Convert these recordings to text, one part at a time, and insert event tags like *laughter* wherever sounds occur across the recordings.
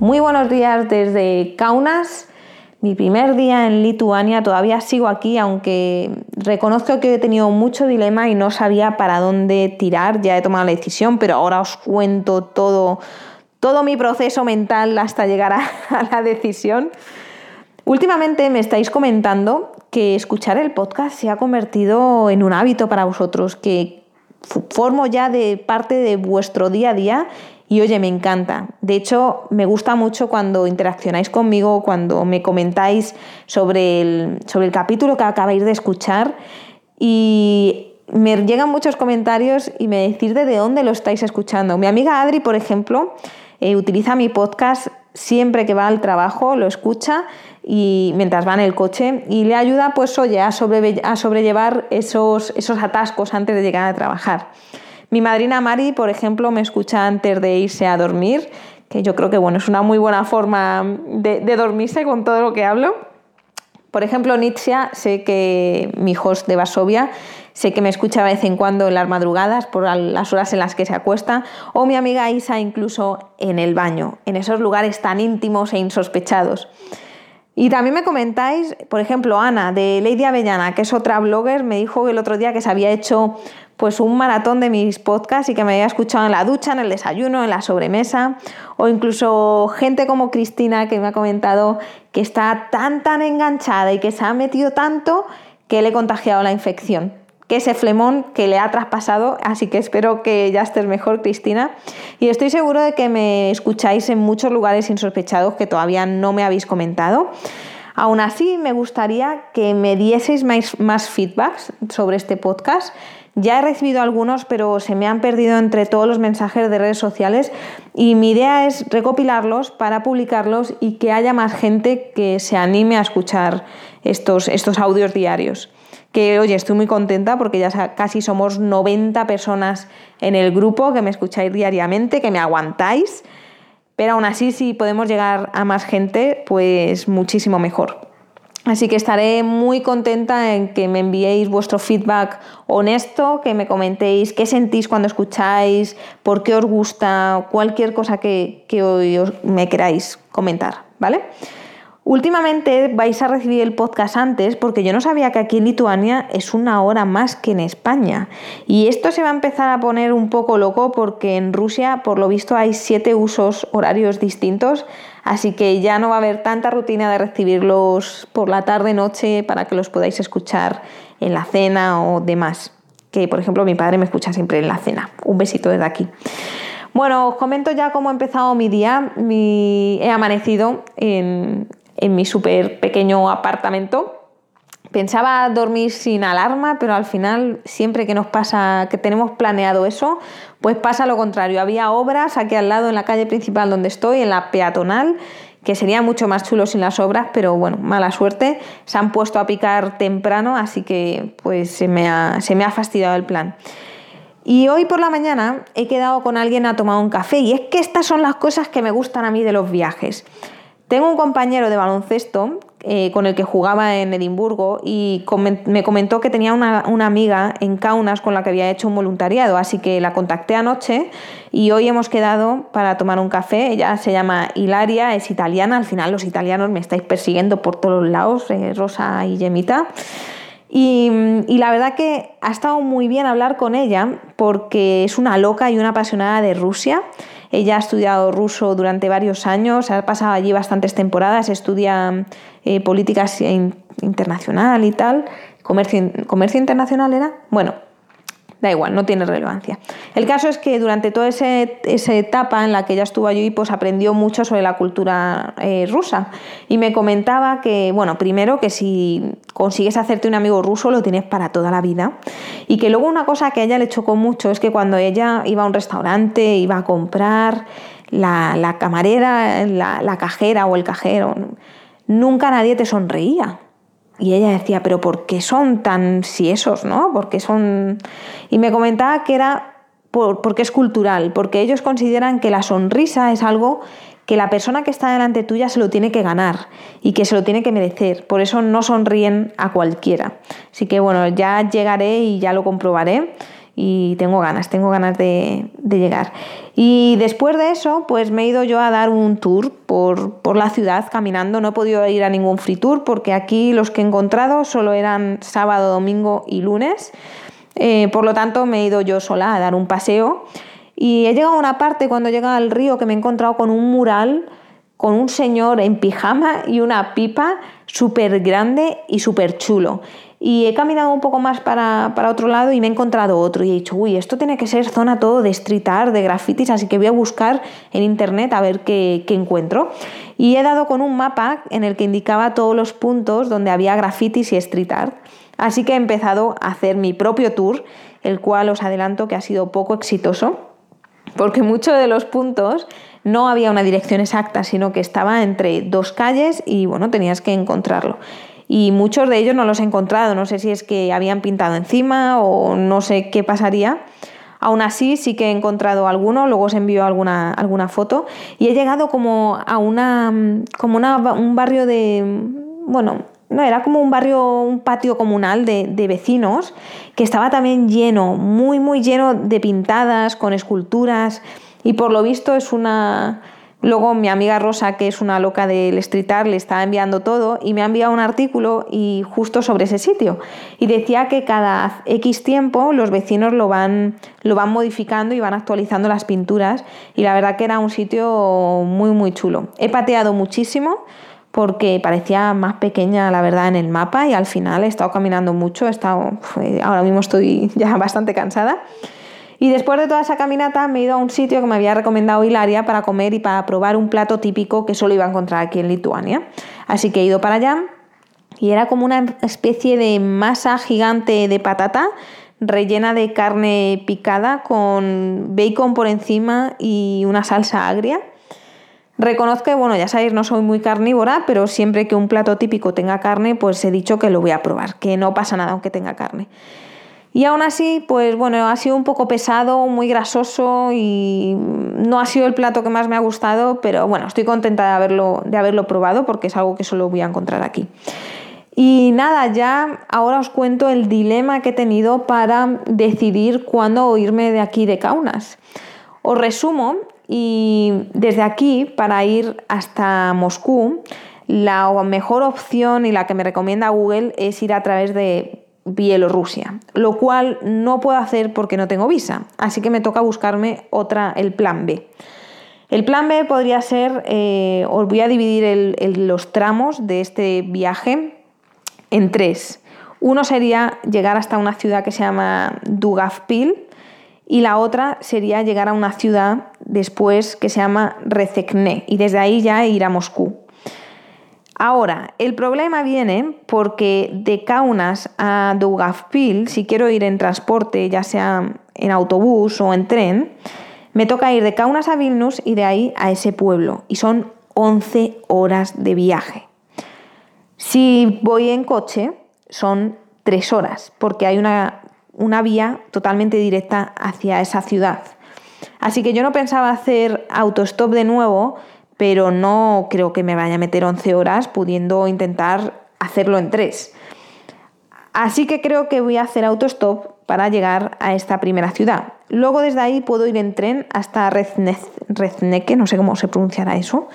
Muy buenos días desde Kaunas, mi primer día en Lituania. Todavía sigo aquí, aunque reconozco que he tenido mucho dilema y no sabía para dónde tirar. Ya he tomado la decisión, pero ahora os cuento todo, todo mi proceso mental hasta llegar a, *laughs* a la decisión. Últimamente me estáis comentando que escuchar el podcast se ha convertido en un hábito para vosotros, que formo ya de parte de vuestro día a día y oye, me encanta. De hecho, me gusta mucho cuando interaccionáis conmigo, cuando me comentáis sobre el, sobre el capítulo que acabáis de escuchar y me llegan muchos comentarios y me decís de dónde lo estáis escuchando. Mi amiga Adri, por ejemplo, eh, utiliza mi podcast siempre que va al trabajo, lo escucha y mientras va en el coche y le ayuda, pues oye, a, a sobrellevar esos, esos atascos antes de llegar a trabajar. Mi madrina Mari, por ejemplo, me escucha antes de irse a dormir, que yo creo que bueno, es una muy buena forma de, dormirse con todo lo que hablo. Por ejemplo, Nietzsche, sé que mi host de Varsovia, sé que me escucha de vez en cuando en las madrugadas, por las horas en las que se acuesta, o mi amiga Isa incluso en el baño, en esos lugares tan íntimos e insospechados. Y también me comentáis, por ejemplo, Ana de Lady Avellana, que es otra blogger, me dijo el otro día que se había hecho pues un maratón de mis podcasts y que me había escuchado en la ducha, en el desayuno, en la sobremesa, o incluso gente como Cristina que me ha comentado que está tan tan enganchada y que se ha metido tanto que le he contagiado la infección, que ese flemón que le ha traspasado, así que espero que ya estés mejor, Cristina, y estoy seguro de que me escucháis en muchos lugares insospechados que todavía no me habéis comentado. Aún así, me gustaría que me dieseis más, más feedbacks sobre este podcast ya he recibido algunos, pero se me han perdido entre todos los mensajes de redes sociales y mi idea es recopilarlos para publicarlos y que haya más gente que se anime a escuchar estos, estos audios diarios. Que oye, estoy muy contenta porque ya casi somos 90 personas en el grupo que me escucháis diariamente, que me aguantáis, pero aún así si podemos llegar a más gente, pues muchísimo mejor. Así que estaré muy contenta en que me enviéis vuestro feedback honesto, que me comentéis qué sentís cuando escucháis, por qué os gusta, cualquier cosa que, hoy me queráis comentar, ¿vale? Últimamente vais a recibir el podcast antes porque yo no sabía que aquí en Lituania es una hora más que en España. Y esto se va a empezar a poner un poco loco porque en Rusia, por lo visto, hay siete usos horarios distintos. Así que ya no va a haber tanta rutina de recibirlos por la tarde-noche para que los podáis escuchar en la cena o demás. Que por ejemplo mi padre me escucha siempre en la cena. Un besito desde aquí. Bueno, os comento ya cómo ha empezado mi día. He amanecido en, en mi súper pequeño apartamento. Pensaba dormir sin alarma, pero al final, siempre que nos pasa, que tenemos planeado eso, pues pasa lo contrario. Había obras aquí al lado en la calle principal donde estoy, en la peatonal, que sería mucho más chulo sin las obras, pero bueno, mala suerte. Se han puesto a picar temprano, así que pues se me ha, se me ha fastidiado el plan. Y hoy por la mañana he quedado con alguien a tomar un café y es que estas son las cosas que me gustan a mí de los viajes. Tengo un compañero de baloncesto eh, con el que jugaba en Edimburgo y me comentó que tenía una, amiga en Kaunas con la que había hecho un voluntariado, así que la contacté anoche y hoy hemos quedado para tomar un café. Ella se llama Hilaria, es italiana, al final los italianos me estáis persiguiendo por todos lados, eh, Rosa y Gemita. Y, y, la verdad que ha estado muy bien hablar con ella porque es una loca y una apasionada de Rusia ella ha estudiado ruso durante varios años, ha pasado allí bastantes temporadas, estudia eh, políticas internacional y tal. Comercio, ¿Comercio internacional era? Bueno, da igual, no tiene relevancia. El caso es que durante toda esa etapa en la que ella estuvo allí, pues aprendió mucho sobre la cultura eh, rusa. Y me comentaba que, bueno, primero que si consigues hacerte un amigo ruso, lo tienes para toda la vida. Y que luego una cosa que a ella le chocó mucho es que cuando ella iba a un restaurante, iba a comprar, la, camarera, la, la cajera o el cajero, nunca nadie te sonreía. Y ella decía, pero ¿por qué son tan siesos, no? ¿Por son...? Y me comentaba que era porque es cultural, porque ellos consideran que la sonrisa es algo que la persona que está delante tuya se lo tiene que ganar y que se lo tiene que merecer. Por eso no sonríen a cualquiera. Así que bueno, ya llegaré y ya lo comprobaré y tengo ganas, tengo ganas de, llegar. Y después de eso, pues me he ido yo a dar un tour por, la ciudad caminando. No he podido ir a ningún free tour porque aquí los que he encontrado solo eran sábado, domingo y lunes. Eh, por lo tanto, me he ido yo sola a dar un paseo. Y he llegado a una parte cuando llega al río que me he encontrado con un mural con un señor en pijama y una pipa súper grande y súper chulo. Y he caminado un poco más para, otro lado y me he encontrado otro. Y he dicho, uy, esto tiene que ser zona todo de street art, de grafitis, así que voy a buscar en internet a ver qué, qué encuentro. Y he dado con un mapa en el que indicaba todos los puntos donde había grafitis y street art. Así que he empezado a hacer mi propio tour, el cual os adelanto que ha sido poco exitoso, porque muchos de los puntos no había una dirección exacta, sino que estaba entre dos calles y bueno, tenías que encontrarlo y muchos de ellos no los he encontrado. No sé si es que habían pintado encima o no sé qué pasaría. Aún así sí que he encontrado alguno, luego os envío alguna, alguna foto y he llegado como a una, como un barrio de, bueno, no, era como un barrio, un patio comunal de, de, vecinos que estaba también lleno, muy, muy lleno de pintadas, con esculturas y por lo visto es una, Luego mi amiga Rosa, que es una loca del street art, le estaba enviando todo y me ha enviado un artículo y justo sobre ese sitio. Y decía que cada X tiempo los vecinos lo van, lo van modificando y van actualizando las pinturas. Y la verdad que era un sitio muy, muy chulo. He pateado muchísimo porque parecía más pequeña, la verdad, en el mapa y al final he estado caminando mucho. He estado, ahora mismo estoy *laughs* ya bastante cansada. Y después de toda esa caminata me he ido a un sitio que me había recomendado Hilaria para comer y para probar un plato típico que solo iba a encontrar aquí en Lituania. Así que he ido para allá y era como una especie de masa gigante de patata rellena de carne picada con bacon por encima y una salsa agria. Reconozco que, bueno, ya sabéis, no soy muy carnívora, pero siempre que un plato típico tenga carne, pues he dicho que lo voy a probar, que no pasa nada aunque tenga carne. Y aún así, pues bueno, ha sido un poco pesado, muy grasoso y no ha sido el plato que más me ha gustado, pero bueno, estoy contenta de haberlo, de haberlo probado porque es algo que solo voy a encontrar aquí. Y nada, ya ahora os cuento el dilema que he tenido para decidir cuándo irme de aquí de Kaunas. Os resumo y desde aquí, para ir hasta Moscú, la mejor opción y la que me recomienda Google es ir a través de Bielorrusia, lo cual no puedo hacer porque no tengo visa, así que me toca buscarme otra, el plan B. El plan B podría ser, eh, os voy a dividir los tramos de este viaje en tres. Uno sería llegar hasta una ciudad que se llama Dugavpil y la otra sería llegar a una ciudad después que se llama Rezekne y desde ahí ya ir a Moscú. Ahora, el problema viene porque de Kaunas a Dugavpil, si quiero ir en transporte, ya sea en autobús o en tren, me toca ir de Kaunas a Vilnius y de ahí a ese pueblo. Y son 11 horas de viaje. Si voy en coche, son 3 horas, porque hay una, una vía totalmente directa hacia esa ciudad. Así que yo no pensaba hacer autostop de nuevo, pero no creo que me vaya a meter 11 horas pudiendo intentar hacerlo en 3. Así que creo que voy a hacer autostop para llegar a esta primera ciudad. Luego desde ahí puedo ir en tren hasta Rezneke, no sé cómo se pronunciará eso.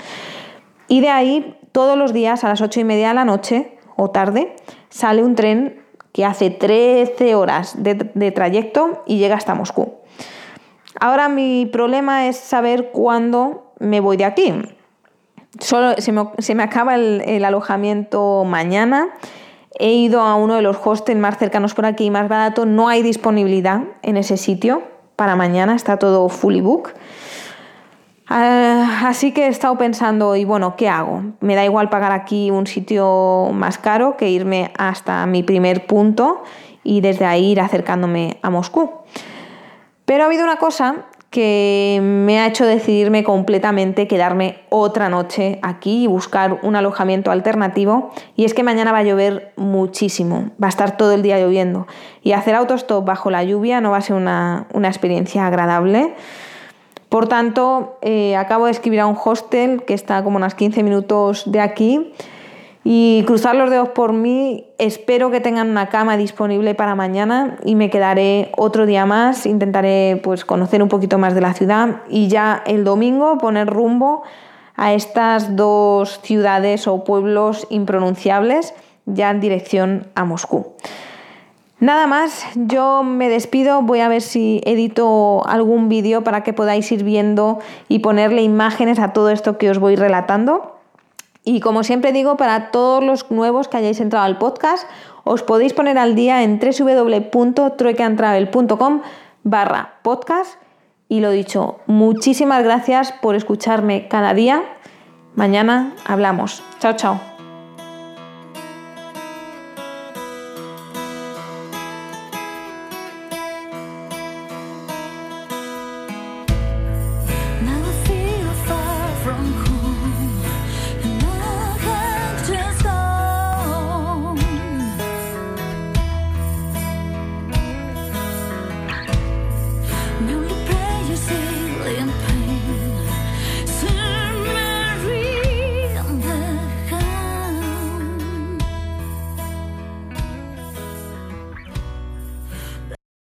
Y de ahí todos los días a las 8 y media de la noche o tarde sale un tren que hace 13 horas de, de trayecto y llega hasta Moscú. Ahora mi problema es saber cuándo me voy de aquí. Solo se me, acaba el, alojamiento mañana. He ido a uno de los hostels más cercanos por aquí, más barato. No hay disponibilidad en ese sitio para mañana, está todo fully book. Ah, así que he estado pensando, y bueno, ¿qué hago? Me da igual pagar aquí un sitio más caro que irme hasta mi primer punto y desde ahí ir acercándome a Moscú. Pero ha habido una cosa que me ha hecho decidirme completamente quedarme otra noche aquí y buscar un alojamiento alternativo. Y es que mañana va a llover muchísimo, va a estar todo el día lloviendo. Y hacer autostop bajo la lluvia no va a ser una, experiencia agradable. Por tanto, eh, acabo de escribir a un hostel que está como unos 15 minutos de aquí y cruzar los dedos por mí, espero que tengan una cama disponible para mañana y me quedaré otro día más, intentaré pues conocer un poquito más de la ciudad y ya el domingo poner rumbo a estas dos ciudades o pueblos impronunciables ya en dirección a Moscú. Nada más, yo me despido, voy a ver si edito algún vídeo para que podáis ir viendo y ponerle imágenes a todo esto que os voy relatando. Y como siempre digo, para todos los nuevos que hayáis entrado al podcast, os podéis poner al día en www.truecantravel.com barra podcast. Y lo dicho, muchísimas gracias por escucharme cada día. Mañana hablamos. Chao, chao.